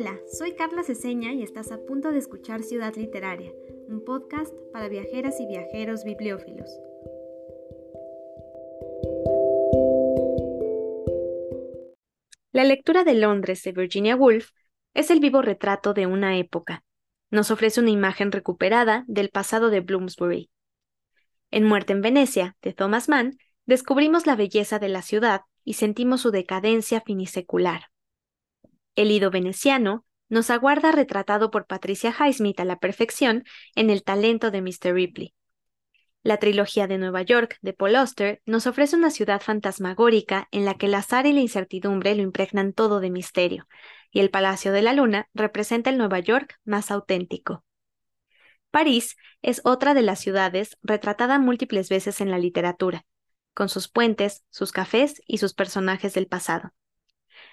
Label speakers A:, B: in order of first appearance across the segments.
A: Hola, soy Carla Ceseña y estás a punto de escuchar Ciudad Literaria, un podcast para viajeras y viajeros bibliófilos. La lectura de Londres de Virginia Woolf es el vivo retrato de una época. Nos ofrece una imagen recuperada del pasado de Bloomsbury. En Muerte en Venecia, de Thomas Mann, descubrimos la belleza de la ciudad y sentimos su decadencia finisecular. El Ido veneciano nos aguarda retratado por Patricia Highsmith a la perfección en el talento de Mr. Ripley. La trilogía de Nueva York de Paul Auster nos ofrece una ciudad fantasmagórica en la que el azar y la incertidumbre lo impregnan todo de misterio, y el Palacio de la Luna representa el Nueva York más auténtico. París es otra de las ciudades retratada múltiples veces en la literatura, con sus puentes, sus cafés y sus personajes del pasado.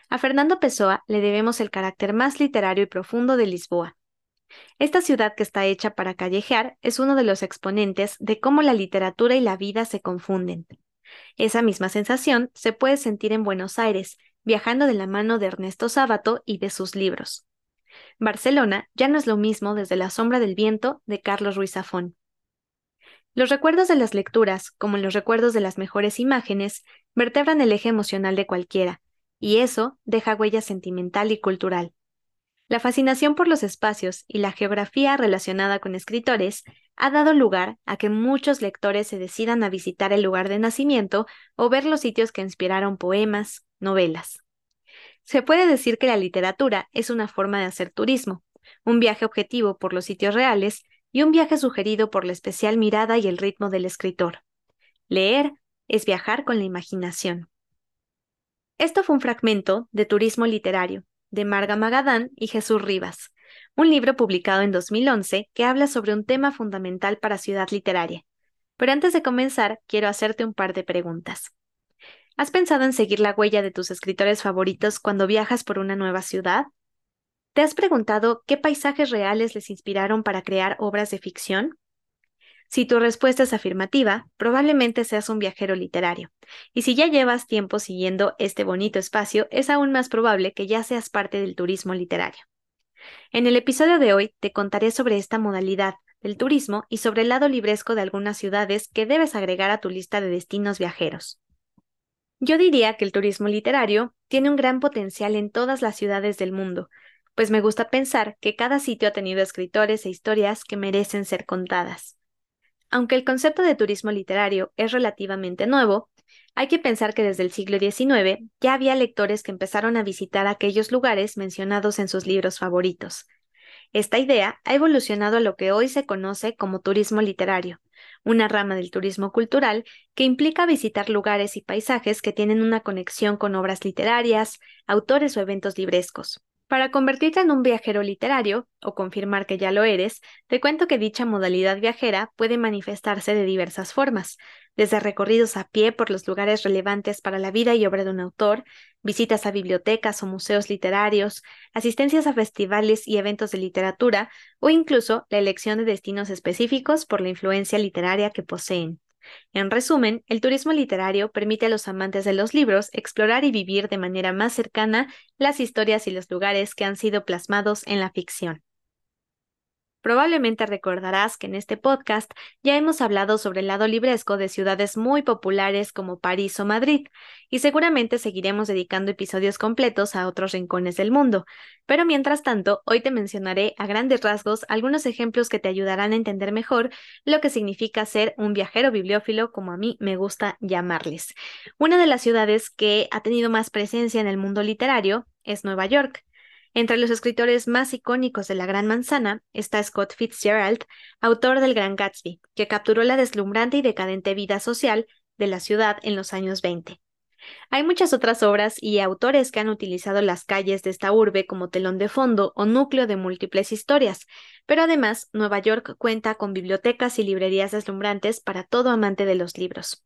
A: A Fernando Pessoa le debemos el carácter más literario y profundo de Lisboa. Esta ciudad que está hecha para callejear es uno de los exponentes de cómo la literatura y la vida se confunden. Esa misma sensación se puede sentir en Buenos Aires, viajando de la mano de Ernesto Sábato y de sus libros. Barcelona ya no es lo mismo desde La sombra del viento de Carlos Ruiz Zafón. Los recuerdos de las lecturas, como los recuerdos de las mejores imágenes, vertebran el eje emocional de cualquiera, y eso deja huella sentimental y cultural. La fascinación por los espacios y la geografía relacionada con escritores ha dado lugar a que muchos lectores se decidan a visitar el lugar de nacimiento o ver los sitios que inspiraron poemas, novelas. Se puede decir que la literatura es una forma de hacer turismo, un viaje objetivo por los sitios reales y un viaje sugerido por la especial mirada y el ritmo del escritor. Leer es viajar con la imaginación. Esto fue un fragmento de Turismo Literario, de Marga Magadán y Jesús Rivas, un libro publicado en 2011 que habla sobre un tema fundamental para Ciudad Literaria. Pero antes de comenzar, quiero hacerte un par de preguntas. ¿Has pensado en seguir la huella de tus escritores favoritos cuando viajas por una nueva ciudad? ¿Te has preguntado qué paisajes reales les inspiraron para crear obras de ficción? Si tu respuesta es afirmativa, probablemente seas un viajero literario. Y si ya llevas tiempo siguiendo este bonito espacio, es aún más probable que ya seas parte del turismo literario. En el episodio de hoy te contaré sobre esta modalidad del turismo y sobre el lado libresco de algunas ciudades que debes agregar a tu lista de destinos viajeros. Yo diría que el turismo literario tiene un gran potencial en todas las ciudades del mundo, pues me gusta pensar que cada sitio ha tenido escritores e historias que merecen ser contadas. Aunque el concepto de turismo literario es relativamente nuevo, hay que pensar que desde el siglo XIX ya había lectores que empezaron a visitar aquellos lugares mencionados en sus libros favoritos. Esta idea ha evolucionado a lo que hoy se conoce como turismo literario, una rama del turismo cultural que implica visitar lugares y paisajes que tienen una conexión con obras literarias, autores o eventos librescos. Para convertirte en un viajero literario, o confirmar que ya lo eres, te cuento que dicha modalidad viajera puede manifestarse de diversas formas, desde recorridos a pie por los lugares relevantes para la vida y obra de un autor, visitas a bibliotecas o museos literarios, asistencias a festivales y eventos de literatura, o incluso la elección de destinos específicos por la influencia literaria que poseen. En resumen, el turismo literario permite a los amantes de los libros explorar y vivir de manera más cercana las historias y los lugares que han sido plasmados en la ficción. Probablemente recordarás que en este podcast ya hemos hablado sobre el lado libresco de ciudades muy populares como París o Madrid, y seguramente seguiremos dedicando episodios completos a otros rincones del mundo. Pero mientras tanto, hoy te mencionaré a grandes rasgos algunos ejemplos que te ayudarán a entender mejor lo que significa ser un viajero bibliófilo, como a mí me gusta llamarles. Una de las ciudades que ha tenido más presencia en el mundo literario es Nueva York. Entre los escritores más icónicos de la Gran Manzana está Scott Fitzgerald, autor del Gran Gatsby, que capturó la deslumbrante y decadente vida social de la ciudad en los años 20. Hay muchas otras obras y autores que han utilizado las calles de esta urbe como telón de fondo o núcleo de múltiples historias, pero además Nueva York cuenta con bibliotecas y librerías deslumbrantes para todo amante de los libros.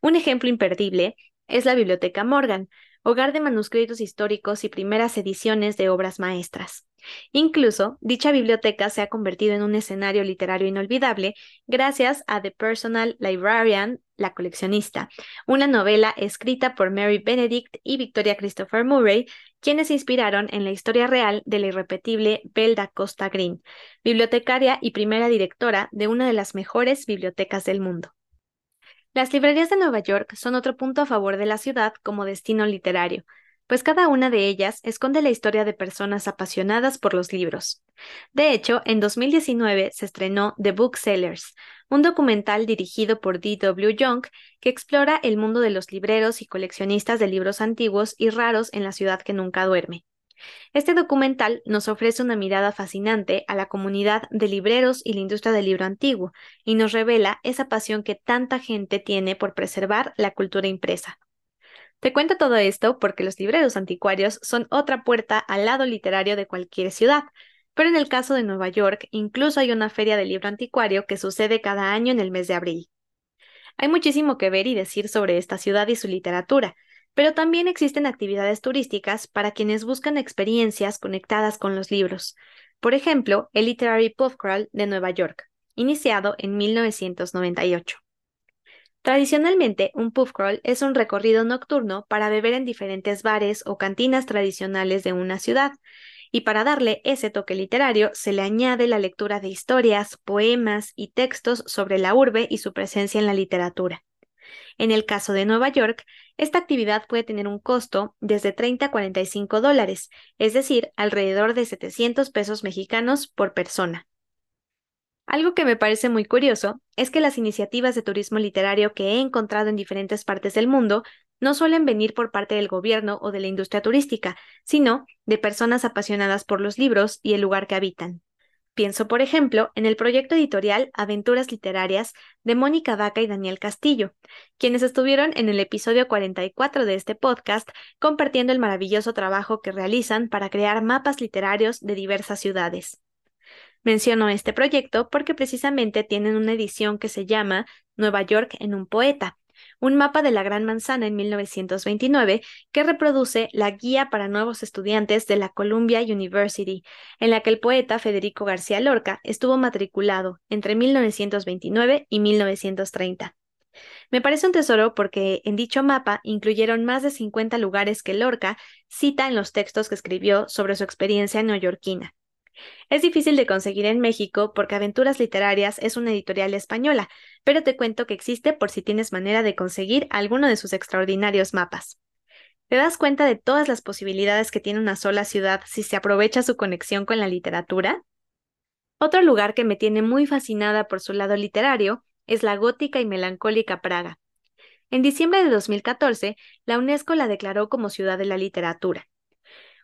A: Un ejemplo imperdible es la Biblioteca Morgan, hogar de manuscritos históricos y primeras ediciones de obras maestras. Incluso, dicha biblioteca se ha convertido en un escenario literario inolvidable gracias a The Personal Librarian, la coleccionista, una novela escrita por Mary Benedict y Victoria Christopher Murray, quienes se inspiraron en la historia real de la irrepetible Belda Costa Green, bibliotecaria y primera directora de una de las mejores bibliotecas del mundo. Las librerías de Nueva York son otro punto a favor de la ciudad como destino literario, pues cada una de ellas esconde la historia de personas apasionadas por los libros. De hecho, en 2019 se estrenó The Booksellers, un documental dirigido por D.W. Young que explora el mundo de los libreros y coleccionistas de libros antiguos y raros en la ciudad que nunca duerme. Este documental nos ofrece una mirada fascinante a la comunidad de libreros y la industria del libro antiguo y nos revela esa pasión que tanta gente tiene por preservar la cultura impresa. Te cuento todo esto porque los libreros anticuarios son otra puerta al lado literario de cualquier ciudad, pero en el caso de Nueva York incluso hay una feria de libro anticuario que sucede cada año en el mes de abril. Hay muchísimo que ver y decir sobre esta ciudad y su literatura, pero también existen actividades turísticas para quienes buscan experiencias conectadas con los libros. Por ejemplo, el Literary Pub Crawl de Nueva York, iniciado en 1998. Tradicionalmente, un pub crawl es un recorrido nocturno para beber en diferentes bares o cantinas tradicionales de una ciudad, y para darle ese toque literario se le añade la lectura de historias, poemas y textos sobre la urbe y su presencia en la literatura. En el caso de Nueva York, esta actividad puede tener un costo desde 30 a 45 dólares, es decir, alrededor de 700 pesos mexicanos por persona. Algo que me parece muy curioso es que las iniciativas de turismo literario que he encontrado en diferentes partes del mundo no suelen venir por parte del gobierno o de la industria turística, sino de personas apasionadas por los libros y el lugar que habitan. Pienso, por ejemplo, en el proyecto editorial Aventuras Literarias de Mónica Vaca y Daniel Castillo, quienes estuvieron en el episodio 44 de este podcast compartiendo el maravilloso trabajo que realizan para crear mapas literarios de diversas ciudades. Menciono este proyecto porque precisamente tienen una edición que se llama Nueva York en un poeta, un mapa de la Gran Manzana en 1929 que reproduce la guía para nuevos estudiantes de la Columbia University, en la que el poeta Federico García Lorca estuvo matriculado entre 1929 y 1930. Me parece un tesoro porque en dicho mapa incluyeron más de 50 lugares que Lorca cita en los textos que escribió sobre su experiencia neoyorquina. Es difícil de conseguir en México porque Aventuras Literarias es una editorial española, pero te cuento que existe por si tienes manera de conseguir alguno de sus extraordinarios mapas. ¿Te das cuenta de todas las posibilidades que tiene una sola ciudad si se aprovecha su conexión con la literatura? Otro lugar que me tiene muy fascinada por su lado literario es la gótica y melancólica Praga. En diciembre de 2014, la UNESCO la declaró como ciudad de la literatura.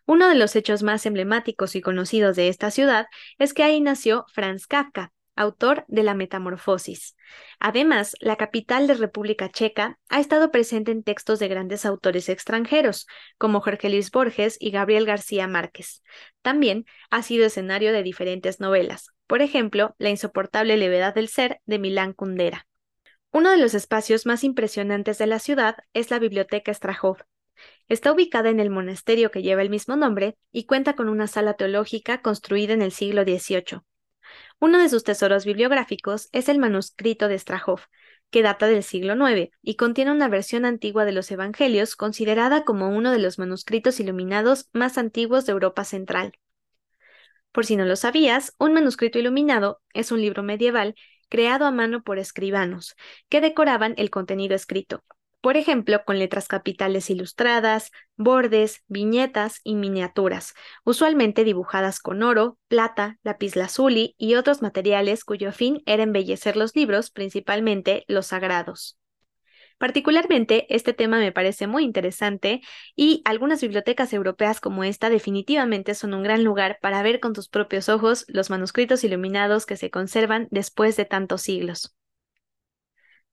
A: Uno de los hechos más emblemáticos y conocidos de esta ciudad es que ahí nació Franz Kafka, autor de La Metamorfosis. Además, la capital de República Checa ha estado presente en textos de grandes autores extranjeros, como Jorge Luis Borges y Gabriel García Márquez. También ha sido escenario de diferentes novelas, por ejemplo, La insoportable levedad del ser de Milán Kundera. Uno de los espacios más impresionantes de la ciudad es la Biblioteca Strahov, Está ubicada en el monasterio que lleva el mismo nombre y cuenta con una sala teológica construida en el siglo XVIII. Uno de sus tesoros bibliográficos es el manuscrito de Strahov, que data del siglo IX y contiene una versión antigua de los Evangelios considerada como uno de los manuscritos iluminados más antiguos de Europa Central. Por si no lo sabías, un manuscrito iluminado es un libro medieval creado a mano por escribanos, que decoraban el contenido escrito, por ejemplo, con letras capitales ilustradas, bordes, viñetas y miniaturas, usualmente dibujadas con oro, plata, lapislázuli y otros materiales cuyo fin era embellecer los libros, principalmente los sagrados. Particularmente, este tema me parece muy interesante y algunas bibliotecas europeas como esta definitivamente son un gran lugar para ver con tus propios ojos los manuscritos iluminados que se conservan después de tantos siglos.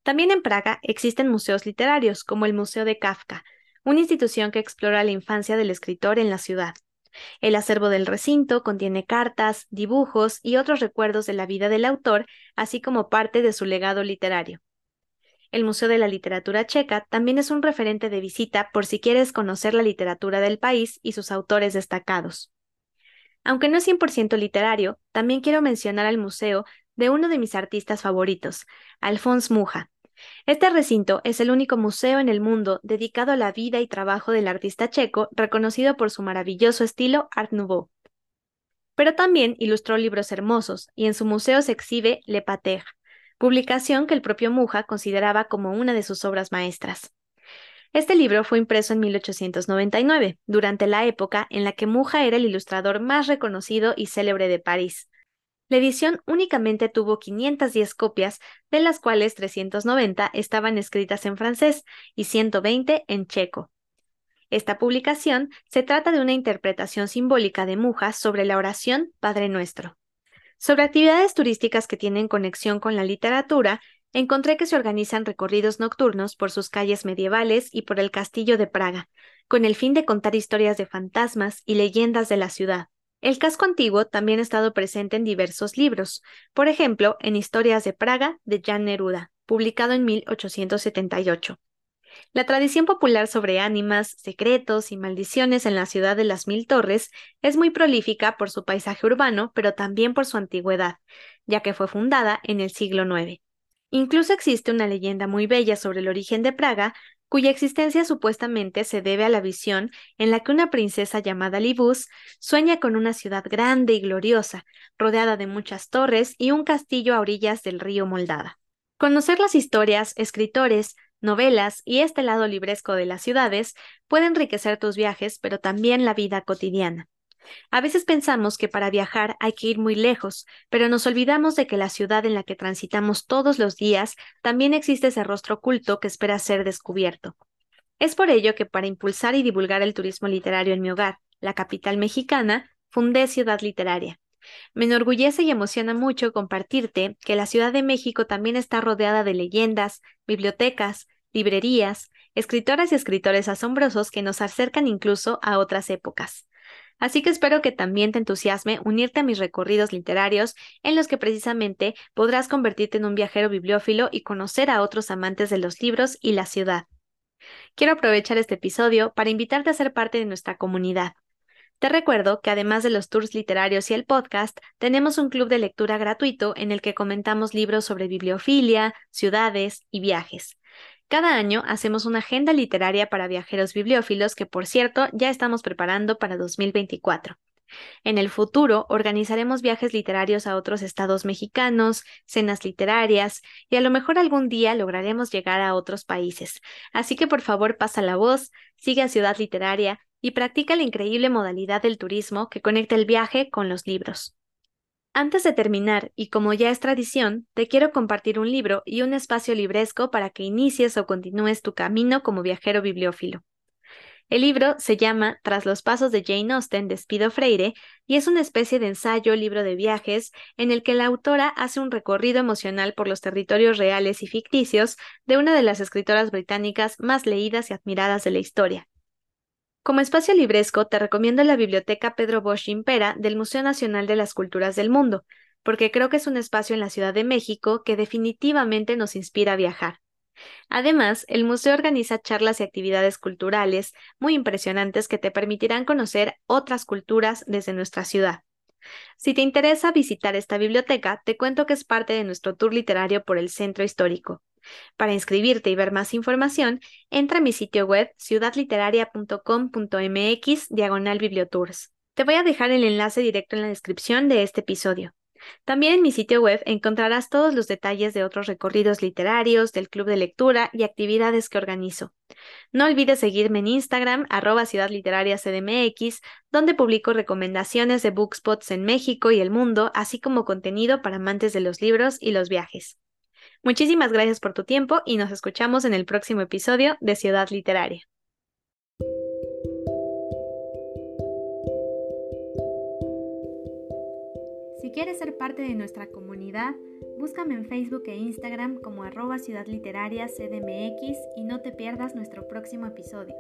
A: También en Praga existen museos literarios, como el Museo de Kafka, una institución que explora la infancia del escritor en la ciudad. El acervo del recinto contiene cartas, dibujos y otros recuerdos de la vida del autor, así como parte de su legado literario. El Museo de la Literatura Checa también es un referente de visita por si quieres conocer la literatura del país y sus autores destacados. Aunque no es 100% literario, también quiero mencionar al museo de uno de mis artistas favoritos, Alphonse Muja. Este recinto es el único museo en el mundo dedicado a la vida y trabajo del artista checo reconocido por su maravilloso estilo Art Nouveau. Pero también ilustró libros hermosos y en su museo se exhibe Le Pater, publicación que el propio Muja consideraba como una de sus obras maestras. Este libro fue impreso en 1899, durante la época en la que Muja era el ilustrador más reconocido y célebre de París. La edición únicamente tuvo 510 copias, de las cuales 390 estaban escritas en francés y 120 en checo. Esta publicación se trata de una interpretación simbólica de Mujas sobre la oración Padre Nuestro. Sobre actividades turísticas que tienen conexión con la literatura, encontré que se organizan recorridos nocturnos por sus calles medievales y por el castillo de Praga, con el fin de contar historias de fantasmas y leyendas de la ciudad. El casco antiguo también ha estado presente en diversos libros, por ejemplo, en Historias de Praga de Jan Neruda, publicado en 1878. La tradición popular sobre ánimas, secretos y maldiciones en la ciudad de las Mil Torres es muy prolífica por su paisaje urbano, pero también por su antigüedad, ya que fue fundada en el siglo IX. Incluso existe una leyenda muy bella sobre el origen de Praga, cuya existencia supuestamente se debe a la visión en la que una princesa llamada Libus sueña con una ciudad grande y gloriosa, rodeada de muchas torres y un castillo a orillas del río Moldada. Conocer las historias, escritores, novelas y este lado libresco de las ciudades puede enriquecer tus viajes, pero también la vida cotidiana. A veces pensamos que para viajar hay que ir muy lejos, pero nos olvidamos de que la ciudad en la que transitamos todos los días también existe ese rostro oculto que espera ser descubierto. Es por ello que para impulsar y divulgar el turismo literario en mi hogar, la capital mexicana, fundé Ciudad Literaria. Me enorgullece y emociona mucho compartirte que la Ciudad de México también está rodeada de leyendas, bibliotecas, librerías, escritoras y escritores asombrosos que nos acercan incluso a otras épocas. Así que espero que también te entusiasme unirte a mis recorridos literarios en los que precisamente podrás convertirte en un viajero bibliófilo y conocer a otros amantes de los libros y la ciudad. Quiero aprovechar este episodio para invitarte a ser parte de nuestra comunidad. Te recuerdo que además de los tours literarios y el podcast, tenemos un club de lectura gratuito en el que comentamos libros sobre bibliofilia, ciudades y viajes. Cada año hacemos una agenda literaria para viajeros bibliófilos que, por cierto, ya estamos preparando para 2024. En el futuro organizaremos viajes literarios a otros estados mexicanos, cenas literarias y a lo mejor algún día lograremos llegar a otros países. Así que por favor pasa la voz, sigue a Ciudad Literaria y practica la increíble modalidad del turismo que conecta el viaje con los libros. Antes de terminar, y como ya es tradición, te quiero compartir un libro y un espacio libresco para que inicies o continúes tu camino como viajero bibliófilo. El libro se llama Tras los pasos de Jane Austen de Spido Freire y es una especie de ensayo libro de viajes en el que la autora hace un recorrido emocional por los territorios reales y ficticios de una de las escritoras británicas más leídas y admiradas de la historia, como espacio libresco, te recomiendo la Biblioteca Pedro Bosch Impera del Museo Nacional de las Culturas del Mundo, porque creo que es un espacio en la Ciudad de México que definitivamente nos inspira a viajar. Además, el museo organiza charlas y actividades culturales muy impresionantes que te permitirán conocer otras culturas desde nuestra ciudad. Si te interesa visitar esta biblioteca, te cuento que es parte de nuestro tour literario por el centro histórico. Para inscribirte y ver más información, entra a mi sitio web ciudadliteraria.com.mx diagonal bibliotours. Te voy a dejar el enlace directo en la descripción de este episodio. También en mi sitio web encontrarás todos los detalles de otros recorridos literarios, del club de lectura y actividades que organizo. No olvides seguirme en Instagram, arroba Ciudad CDMX, donde publico recomendaciones de bookspots en México y el mundo, así como contenido para amantes de los libros y los viajes. Muchísimas gracias por tu tiempo y nos escuchamos en el próximo episodio de Ciudad Literaria. Si quieres ser parte de nuestra comunidad, búscame en Facebook e Instagram como arroba Ciudad Literaria CDMX y no te pierdas nuestro próximo episodio.